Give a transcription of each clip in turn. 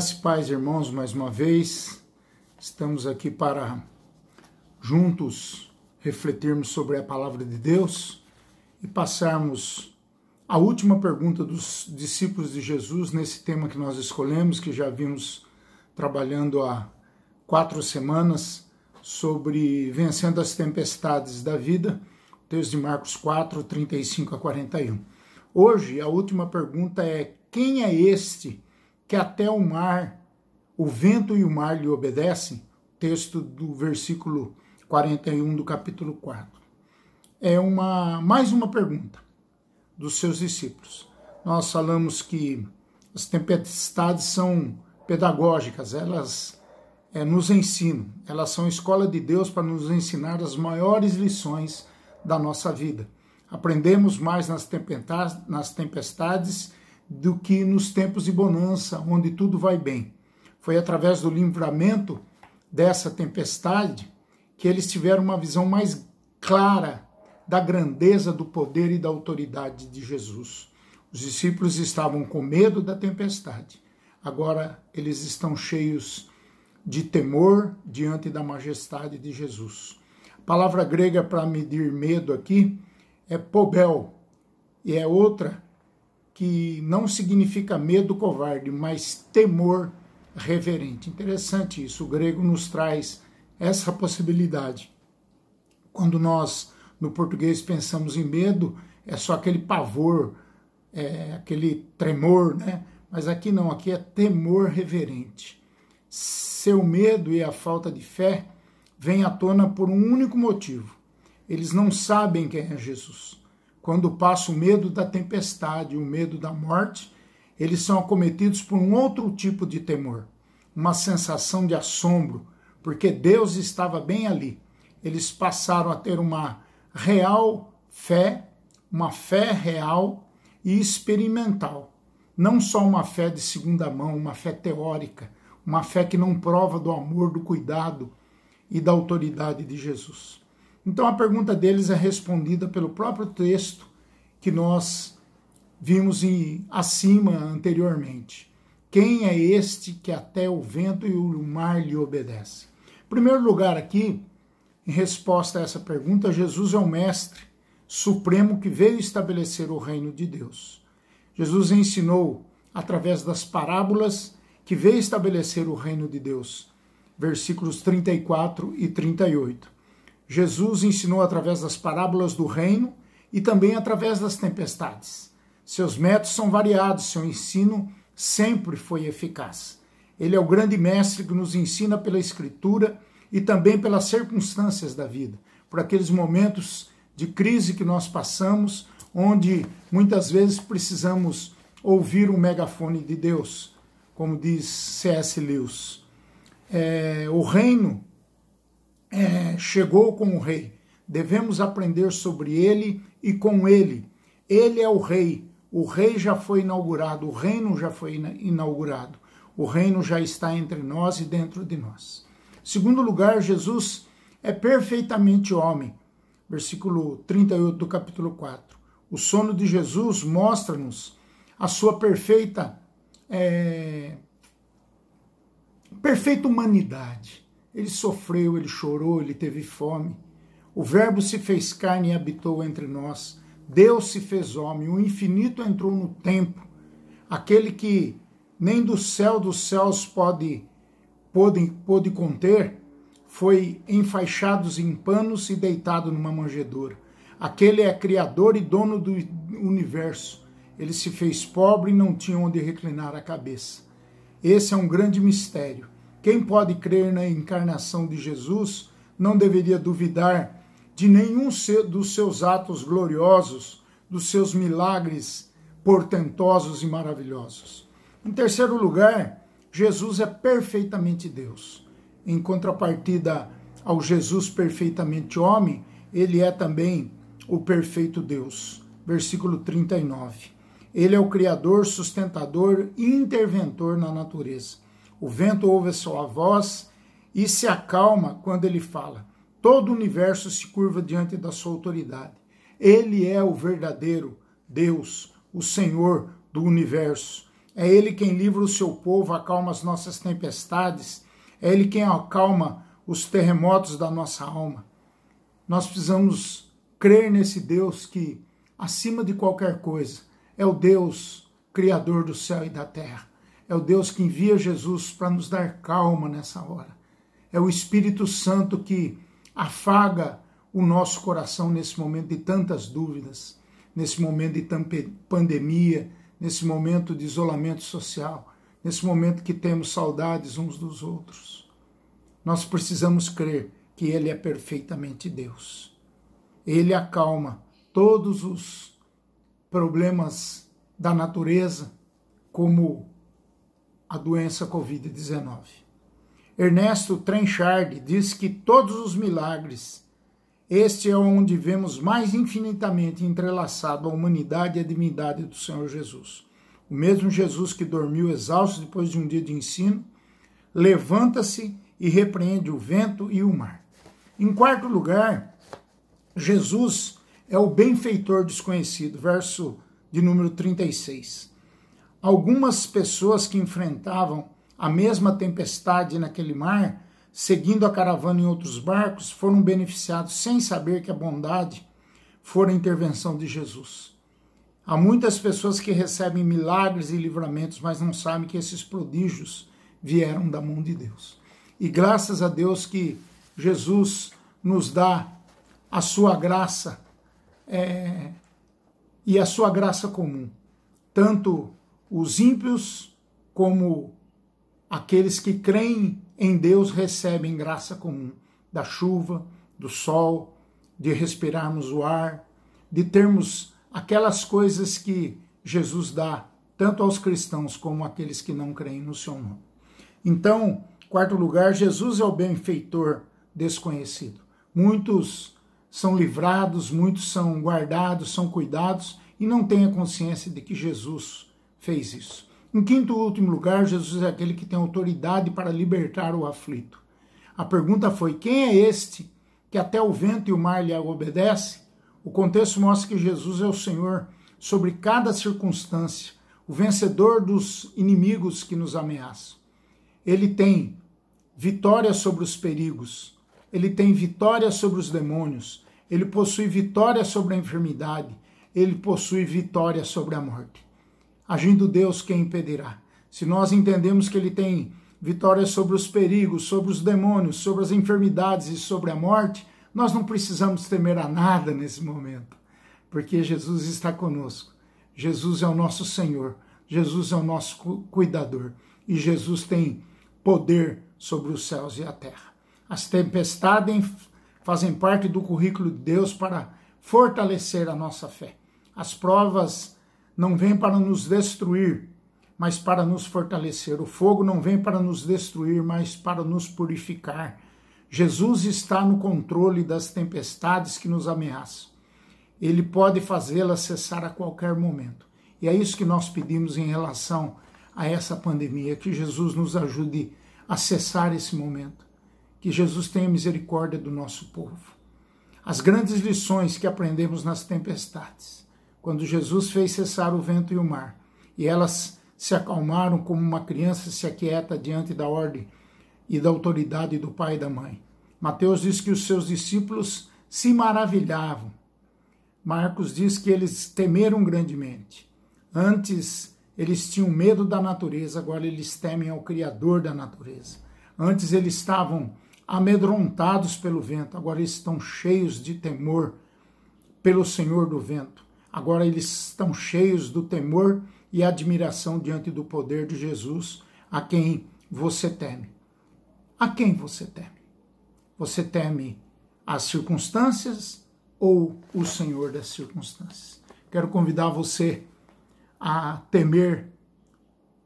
Graça e paz, irmãos, mais uma vez. Estamos aqui para juntos refletirmos sobre a palavra de Deus e passarmos a última pergunta dos discípulos de Jesus nesse tema que nós escolhemos, que já vimos trabalhando há quatro semanas sobre vencendo as tempestades da vida, texto de Marcos 4, 35 a 41. Hoje, a última pergunta é: quem é este? Que até o mar, o vento e o mar lhe obedecem, texto do versículo 41 do capítulo 4. É uma mais uma pergunta dos seus discípulos. Nós falamos que as tempestades são pedagógicas, elas é, nos ensinam, elas são escola de Deus para nos ensinar as maiores lições da nossa vida. Aprendemos mais nas tempestades, nas tempestades do que nos tempos de bonança, onde tudo vai bem. Foi através do livramento dessa tempestade que eles tiveram uma visão mais clara da grandeza do poder e da autoridade de Jesus. Os discípulos estavam com medo da tempestade. Agora eles estão cheios de temor diante da majestade de Jesus. A palavra grega para medir medo aqui é pobel, e é outra que não significa medo covarde, mas temor reverente. Interessante isso, o grego nos traz essa possibilidade. Quando nós, no português, pensamos em medo, é só aquele pavor, é, aquele tremor, né? Mas aqui não, aqui é temor reverente. Seu medo e a falta de fé vêm à tona por um único motivo. Eles não sabem quem é Jesus. Quando passa o medo da tempestade, o medo da morte, eles são acometidos por um outro tipo de temor, uma sensação de assombro, porque Deus estava bem ali. Eles passaram a ter uma real fé, uma fé real e experimental. Não só uma fé de segunda mão, uma fé teórica, uma fé que não prova do amor, do cuidado e da autoridade de Jesus. Então a pergunta deles é respondida pelo próprio texto que nós vimos em, acima anteriormente. Quem é este que até o vento e o mar lhe obedecem? Em primeiro lugar, aqui, em resposta a essa pergunta, Jesus é o Mestre Supremo que veio estabelecer o reino de Deus. Jesus ensinou através das parábolas que veio estabelecer o reino de Deus. Versículos 34 e 38. Jesus ensinou através das parábolas do reino e também através das tempestades. Seus métodos são variados, seu ensino sempre foi eficaz. Ele é o grande mestre que nos ensina pela Escritura e também pelas circunstâncias da vida, por aqueles momentos de crise que nós passamos, onde muitas vezes precisamos ouvir um megafone de Deus, como diz C.S. Lewis. É, o reino é, chegou com o rei. Devemos aprender sobre ele e com ele. Ele é o rei. O rei já foi inaugurado, o reino já foi inaugurado. O reino já está entre nós e dentro de nós. Segundo lugar, Jesus é perfeitamente homem. Versículo 38 do capítulo 4. O sono de Jesus mostra-nos a sua perfeita é, perfeita humanidade. Ele sofreu, ele chorou, ele teve fome. O Verbo se fez carne e habitou entre nós. Deus se fez homem, o infinito entrou no tempo. Aquele que nem do céu dos céus pode, pode, pode conter, foi enfaixado em panos e deitado numa manjedoura. Aquele é criador e dono do universo. Ele se fez pobre e não tinha onde reclinar a cabeça. Esse é um grande mistério. Quem pode crer na encarnação de Jesus não deveria duvidar de nenhum dos seus atos gloriosos, dos seus milagres portentosos e maravilhosos. Em terceiro lugar, Jesus é perfeitamente Deus. Em contrapartida ao Jesus perfeitamente homem, ele é também o perfeito Deus. Versículo 39. Ele é o Criador, sustentador e interventor na natureza. O vento ouve a sua voz e se acalma quando ele fala. Todo o universo se curva diante da sua autoridade. Ele é o verdadeiro Deus, o Senhor do universo. É Ele quem livra o seu povo, acalma as nossas tempestades. É Ele quem acalma os terremotos da nossa alma. Nós precisamos crer nesse Deus que, acima de qualquer coisa, é o Deus Criador do céu e da terra. É o Deus que envia Jesus para nos dar calma nessa hora. É o Espírito Santo que afaga o nosso coração nesse momento de tantas dúvidas, nesse momento de pandemia, nesse momento de isolamento social, nesse momento que temos saudades uns dos outros. Nós precisamos crer que Ele é perfeitamente Deus. Ele acalma todos os problemas da natureza, como a doença Covid-19. Ernesto Trenchard diz que todos os milagres, este é onde vemos mais infinitamente entrelaçado a humanidade e a divindade do Senhor Jesus. O mesmo Jesus que dormiu exausto depois de um dia de ensino, levanta-se e repreende o vento e o mar. Em quarto lugar, Jesus é o benfeitor desconhecido, verso de número 36. Algumas pessoas que enfrentavam a mesma tempestade naquele mar, seguindo a caravana em outros barcos, foram beneficiados sem saber que a bondade fora a intervenção de Jesus. Há muitas pessoas que recebem milagres e livramentos, mas não sabem que esses prodígios vieram da mão de Deus. E graças a Deus que Jesus nos dá a sua graça é, e a sua graça comum. Tanto os ímpios como aqueles que creem em Deus recebem graça comum da chuva, do sol, de respirarmos o ar, de termos aquelas coisas que Jesus dá tanto aos cristãos como àqueles que não creem no seu nome. Então, quarto lugar, Jesus é o benfeitor desconhecido. Muitos são livrados, muitos são guardados, são cuidados e não têm a consciência de que Jesus fez isso. Em quinto e último lugar, Jesus é aquele que tem autoridade para libertar o aflito. A pergunta foi: quem é este que até o vento e o mar lhe obedece? O contexto mostra que Jesus é o Senhor sobre cada circunstância, o vencedor dos inimigos que nos ameaçam. Ele tem vitória sobre os perigos, ele tem vitória sobre os demônios, ele possui vitória sobre a enfermidade, ele possui vitória sobre a morte. Agindo Deus, quem impedirá? Se nós entendemos que ele tem vitória sobre os perigos, sobre os demônios, sobre as enfermidades e sobre a morte, nós não precisamos temer a nada nesse momento, porque Jesus está conosco. Jesus é o nosso Senhor, Jesus é o nosso cuidador e Jesus tem poder sobre os céus e a terra. As tempestades fazem parte do currículo de Deus para fortalecer a nossa fé. As provas não vêm para nos destruir, mas para nos fortalecer. O fogo não vem para nos destruir, mas para nos purificar. Jesus está no controle das tempestades que nos ameaçam. Ele pode fazê-las cessar a qualquer momento. E é isso que nós pedimos em relação a essa pandemia, que Jesus nos ajude a cessar esse momento que Jesus tenha misericórdia do nosso povo. As grandes lições que aprendemos nas tempestades, quando Jesus fez cessar o vento e o mar, e elas se acalmaram como uma criança se aquieta diante da ordem e da autoridade do pai e da mãe. Mateus diz que os seus discípulos se maravilhavam. Marcos diz que eles temeram grandemente. Antes eles tinham medo da natureza, agora eles temem ao Criador da natureza. Antes eles estavam amedrontados pelo vento, agora eles estão cheios de temor pelo Senhor do vento. Agora eles estão cheios do temor e admiração diante do poder de Jesus, a quem você teme. A quem você teme? Você teme as circunstâncias ou o Senhor das circunstâncias? Quero convidar você a temer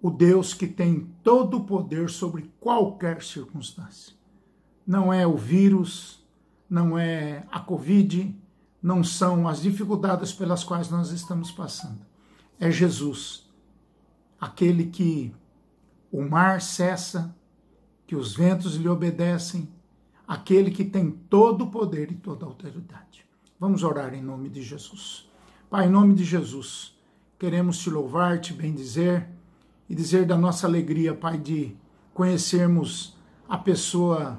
o Deus que tem todo o poder sobre qualquer circunstância não é o vírus, não é a Covid, não são as dificuldades pelas quais nós estamos passando. É Jesus, aquele que o mar cessa, que os ventos lhe obedecem, aquele que tem todo o poder e toda a autoridade. Vamos orar em nome de Jesus. Pai, em nome de Jesus, queremos te louvar, te bendizer e dizer da nossa alegria, Pai, de conhecermos a pessoa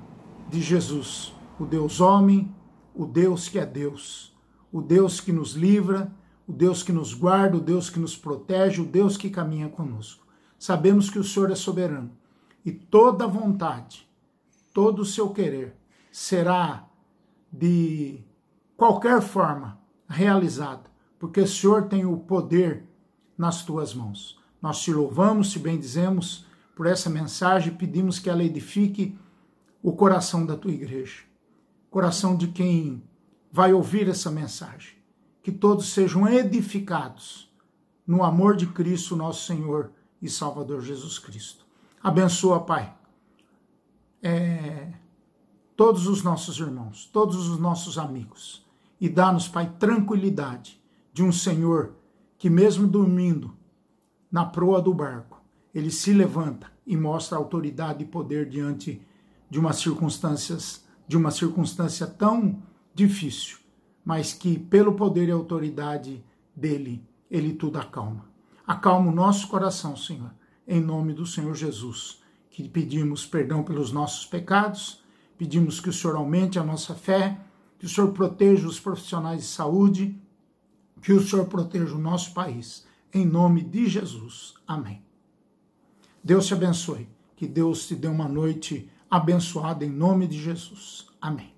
de Jesus, o Deus homem, o Deus que é Deus, o Deus que nos livra, o Deus que nos guarda, o Deus que nos protege, o Deus que caminha conosco. Sabemos que o Senhor é soberano e toda vontade, todo o seu querer será de qualquer forma realizada, porque o Senhor tem o poder nas tuas mãos. Nós te louvamos, te bendizemos por essa mensagem, pedimos que ela edifique o coração da tua igreja, coração de quem vai ouvir essa mensagem. Que todos sejam edificados no amor de Cristo, nosso Senhor e Salvador Jesus Cristo. Abençoa, Pai, é, todos os nossos irmãos, todos os nossos amigos, e dá-nos, Pai, tranquilidade de um Senhor que, mesmo dormindo na proa do barco, ele se levanta e mostra autoridade e poder diante de uma circunstâncias de uma circunstância tão difícil, mas que pelo poder e autoridade dele, ele tudo acalma. Acalma o nosso coração, Senhor, em nome do Senhor Jesus, que pedimos perdão pelos nossos pecados, pedimos que o Senhor aumente a nossa fé, que o Senhor proteja os profissionais de saúde, que o Senhor proteja o nosso país. Em nome de Jesus. Amém. Deus te abençoe. Que Deus te dê uma noite abençoada em nome de Jesus. Amém.